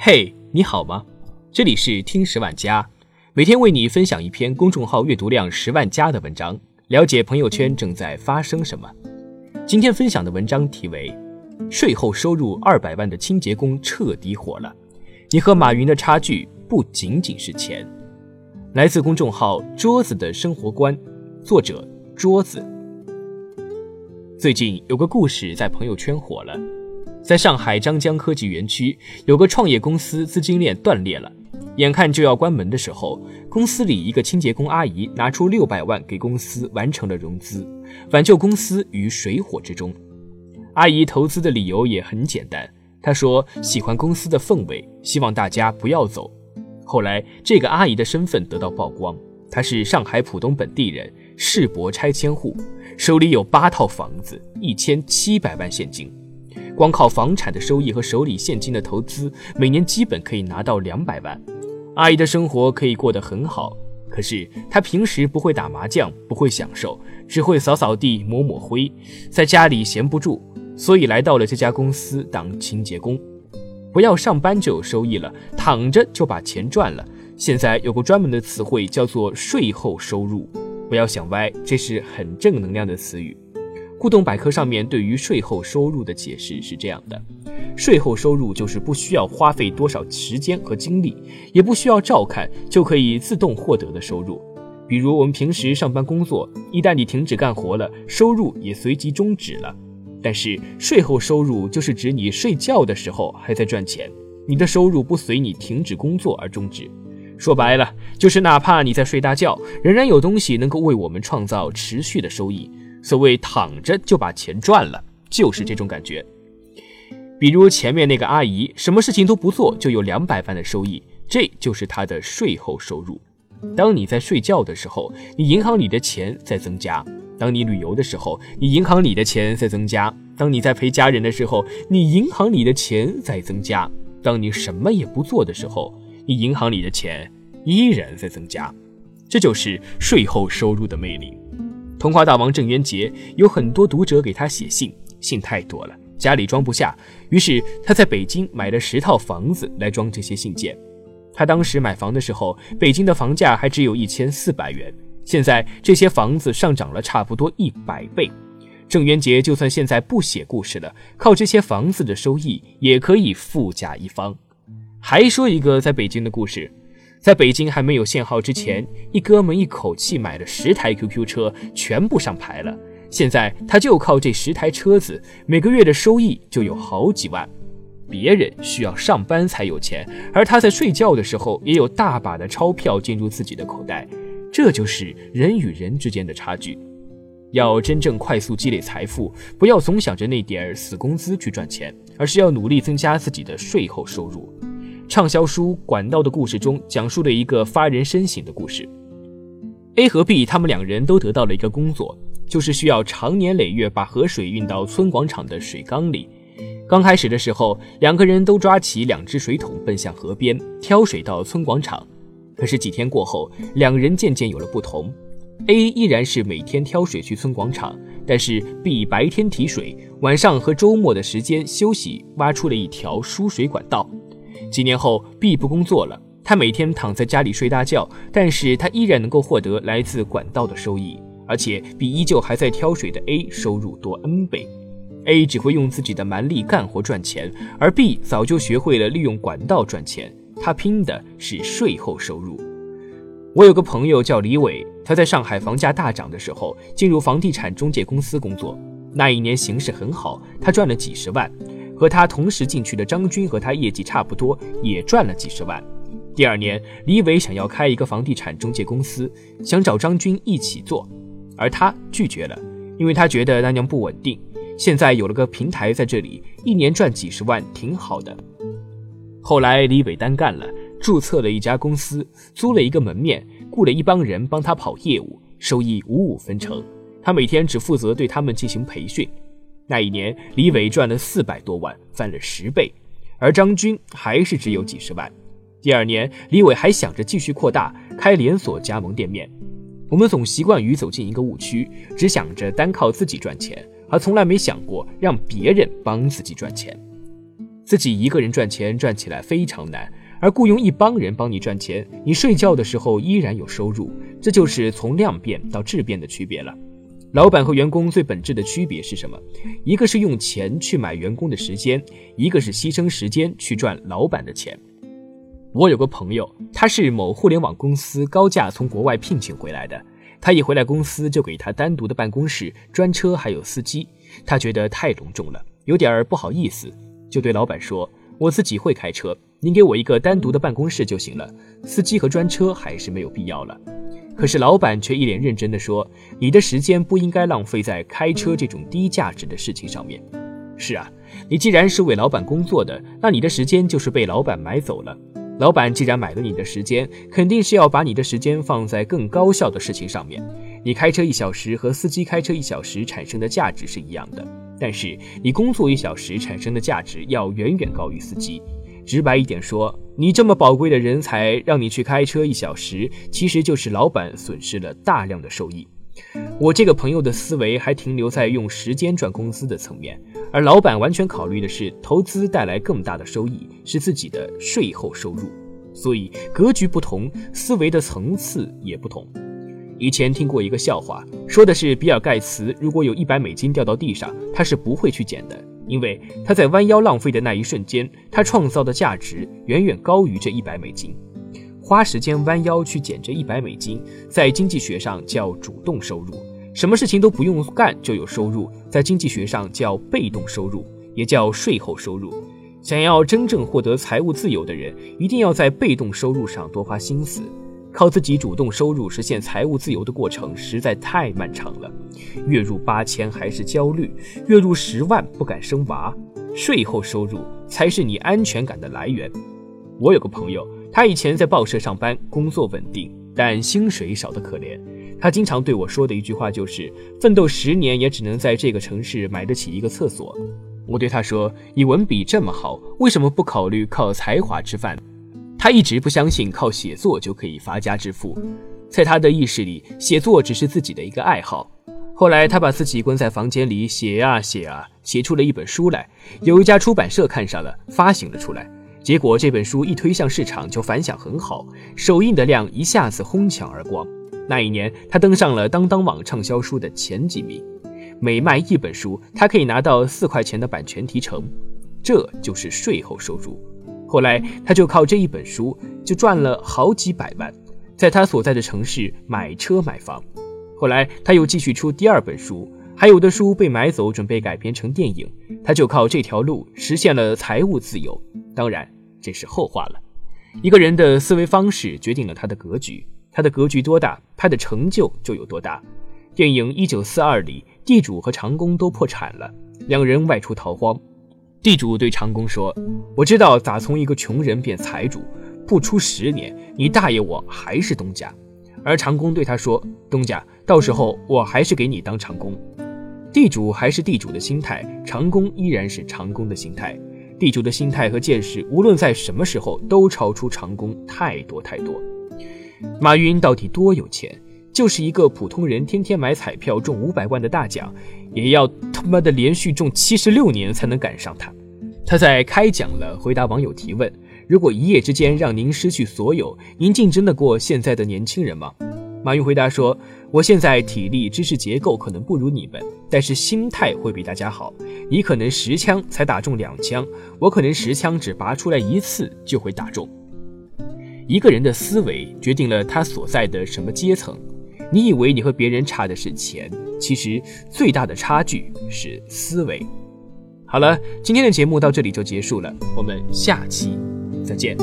嘿，你好吗？这里是听十万加，每天为你分享一篇公众号阅读量十万加的文章，了解朋友圈正在发生什么。今天分享的文章题为《税后收入二百万的清洁工彻底火了》，你和马云的差距不仅仅是钱。来自公众号桌子的生活观，作者桌子。最近有个故事在朋友圈火了，在上海张江科技园区，有个创业公司资金链断裂了，眼看就要关门的时候，公司里一个清洁工阿姨拿出六百万给公司完成了融资，挽救公司于水火之中。阿姨投资的理由也很简单，她说喜欢公司的氛围，希望大家不要走。后来这个阿姨的身份得到曝光，她是上海浦东本地人。世博拆迁户，手里有八套房子，一千七百万现金，光靠房产的收益和手里现金的投资，每年基本可以拿到两百万。阿姨的生活可以过得很好，可是她平时不会打麻将，不会享受，只会扫扫地、抹抹灰，在家里闲不住，所以来到了这家公司当清洁工。不要上班就有收益了，躺着就把钱赚了。现在有个专门的词汇叫做税后收入。不要想歪，这是很正能量的词语。互动百科上面对于税后收入的解释是这样的：税后收入就是不需要花费多少时间和精力，也不需要照看就可以自动获得的收入。比如我们平时上班工作，一旦你停止干活了，收入也随即终止了。但是税后收入就是指你睡觉的时候还在赚钱，你的收入不随你停止工作而终止。说白了，就是哪怕你在睡大觉，仍然有东西能够为我们创造持续的收益。所谓躺着就把钱赚了，就是这种感觉。比如前面那个阿姨，什么事情都不做就有两百万的收益，这就是她的税后收入。当你在睡觉的时候，你银行里的钱在增加；当你旅游的时候，你银行里的钱在增加；当你在陪家人的时候，你银行里的钱在增加；当你什么也不做的时候。你银行里的钱依然在增加，这就是税后收入的魅力。童话大王郑渊洁有很多读者给他写信，信太多了，家里装不下，于是他在北京买了十套房子来装这些信件。他当时买房的时候，北京的房价还只有一千四百元，现在这些房子上涨了差不多一百倍。郑渊洁就算现在不写故事了，靠这些房子的收益也可以富甲一方。还说一个在北京的故事，在北京还没有限号之前，一哥们一口气买了十台 QQ 车，全部上牌了。现在他就靠这十台车子，每个月的收益就有好几万。别人需要上班才有钱，而他在睡觉的时候也有大把的钞票进入自己的口袋。这就是人与人之间的差距。要真正快速积累财富，不要总想着那点儿死工资去赚钱，而是要努力增加自己的税后收入。畅销书《管道的故事》中讲述了一个发人深省的故事。A 和 B 他们两人都得到了一个工作，就是需要长年累月把河水运到村广场的水缸里。刚开始的时候，两个人都抓起两只水桶奔向河边挑水到村广场。可是几天过后，两人渐渐有了不同。A 依然是每天挑水去村广场，但是 B 白天提水，晚上和周末的时间休息，挖出了一条输水管道。几年后，B 不工作了，他每天躺在家里睡大觉，但是他依然能够获得来自管道的收益，而且比依旧还在挑水的 A 收入多 N 倍。A 只会用自己的蛮力干活赚钱，而 B 早就学会了利用管道赚钱，他拼的是税后收入。我有个朋友叫李伟，他在上海房价大涨的时候进入房地产中介公司工作，那一年形势很好，他赚了几十万。和他同时进去的张军和他业绩差不多，也赚了几十万。第二年，李伟想要开一个房地产中介公司，想找张军一起做，而他拒绝了，因为他觉得那样不稳定。现在有了个平台在这里，一年赚几十万，挺好的。后来李伟单干了，注册了一家公司，租了一个门面，雇了一帮人帮他跑业务，收益五五分成。他每天只负责对他们进行培训。那一年，李伟赚了四百多万，翻了十倍，而张军还是只有几十万。第二年，李伟还想着继续扩大，开连锁加盟店面。我们总习惯于走进一个误区，只想着单靠自己赚钱，而从来没想过让别人帮自己赚钱。自己一个人赚钱赚起来非常难，而雇佣一帮人帮你赚钱，你睡觉的时候依然有收入，这就是从量变到质变的区别了。老板和员工最本质的区别是什么？一个是用钱去买员工的时间，一个是牺牲时间去赚老板的钱。我有个朋友，他是某互联网公司高价从国外聘请回来的。他一回来公司就给他单独的办公室、专车还有司机，他觉得太隆重了，有点不好意思，就对老板说：“我自己会开车，您给我一个单独的办公室就行了，司机和专车还是没有必要了。”可是老板却一脸认真地说：“你的时间不应该浪费在开车这种低价值的事情上面。”是啊，你既然是为老板工作的，那你的时间就是被老板买走了。老板既然买了你的时间，肯定是要把你的时间放在更高效的事情上面。你开车一小时和司机开车一小时产生的价值是一样的，但是你工作一小时产生的价值要远远高于司机。直白一点说，你这么宝贵的人才让你去开车一小时，其实就是老板损失了大量的收益。我这个朋友的思维还停留在用时间赚工资的层面，而老板完全考虑的是投资带来更大的收益，是自己的税后收入。所以格局不同，思维的层次也不同。以前听过一个笑话，说的是比尔盖茨如果有一百美金掉到地上，他是不会去捡的。因为他在弯腰浪费的那一瞬间，他创造的价值远远高于这一百美金。花时间弯腰去捡这一百美金，在经济学上叫主动收入；什么事情都不用干就有收入，在经济学上叫被动收入，也叫税后收入。想要真正获得财务自由的人，一定要在被动收入上多花心思。靠自己主动收入实现财务自由的过程实在太漫长了，月入八千还是焦虑，月入十万不敢生娃，税后收入才是你安全感的来源。我有个朋友，他以前在报社上班，工作稳定，但薪水少得可怜。他经常对我说的一句话就是：“奋斗十年也只能在这个城市买得起一个厕所。”我对他说：“你文笔这么好，为什么不考虑靠才华吃饭？”他一直不相信靠写作就可以发家致富，在他的意识里，写作只是自己的一个爱好。后来，他把自己关在房间里写啊写啊，写出了一本书来。有一家出版社看上了，发行了出来。结果这本书一推向市场就反响很好，首印的量一下子哄抢而光。那一年，他登上了当当网畅销书的前几名。每卖一本书，他可以拿到四块钱的版权提成，这就是税后收入。后来，他就靠这一本书就赚了好几百万，在他所在的城市买车买房。后来，他又继续出第二本书，还有的书被买走，准备改编成电影。他就靠这条路实现了财务自由。当然，这是后话了。一个人的思维方式决定了他的格局，他的格局多大，他的成就就有多大。电影《一九四二》里，地主和长工都破产了，两人外出逃荒。地主对长工说：“我知道咋从一个穷人变财主，不出十年，你大爷我还是东家。”而长工对他说：“东家，到时候我还是给你当长工。”地主还是地主的心态，长工依然是长工的心态。地主的心态和见识，无论在什么时候都超出长工太多太多。马云到底多有钱？就是一个普通人，天天买彩票中五百万的大奖，也要他妈的连续中七十六年才能赶上他。他在开讲了，回答网友提问：如果一夜之间让您失去所有，您竞争得过现在的年轻人吗？马云回答说：我现在体力、知识结构可能不如你们，但是心态会比大家好。你可能十枪才打中两枪，我可能十枪只拔出来一次就会打中。一个人的思维决定了他所在的什么阶层。你以为你和别人差的是钱，其实最大的差距是思维。好了，今天的节目到这里就结束了，我们下期再见。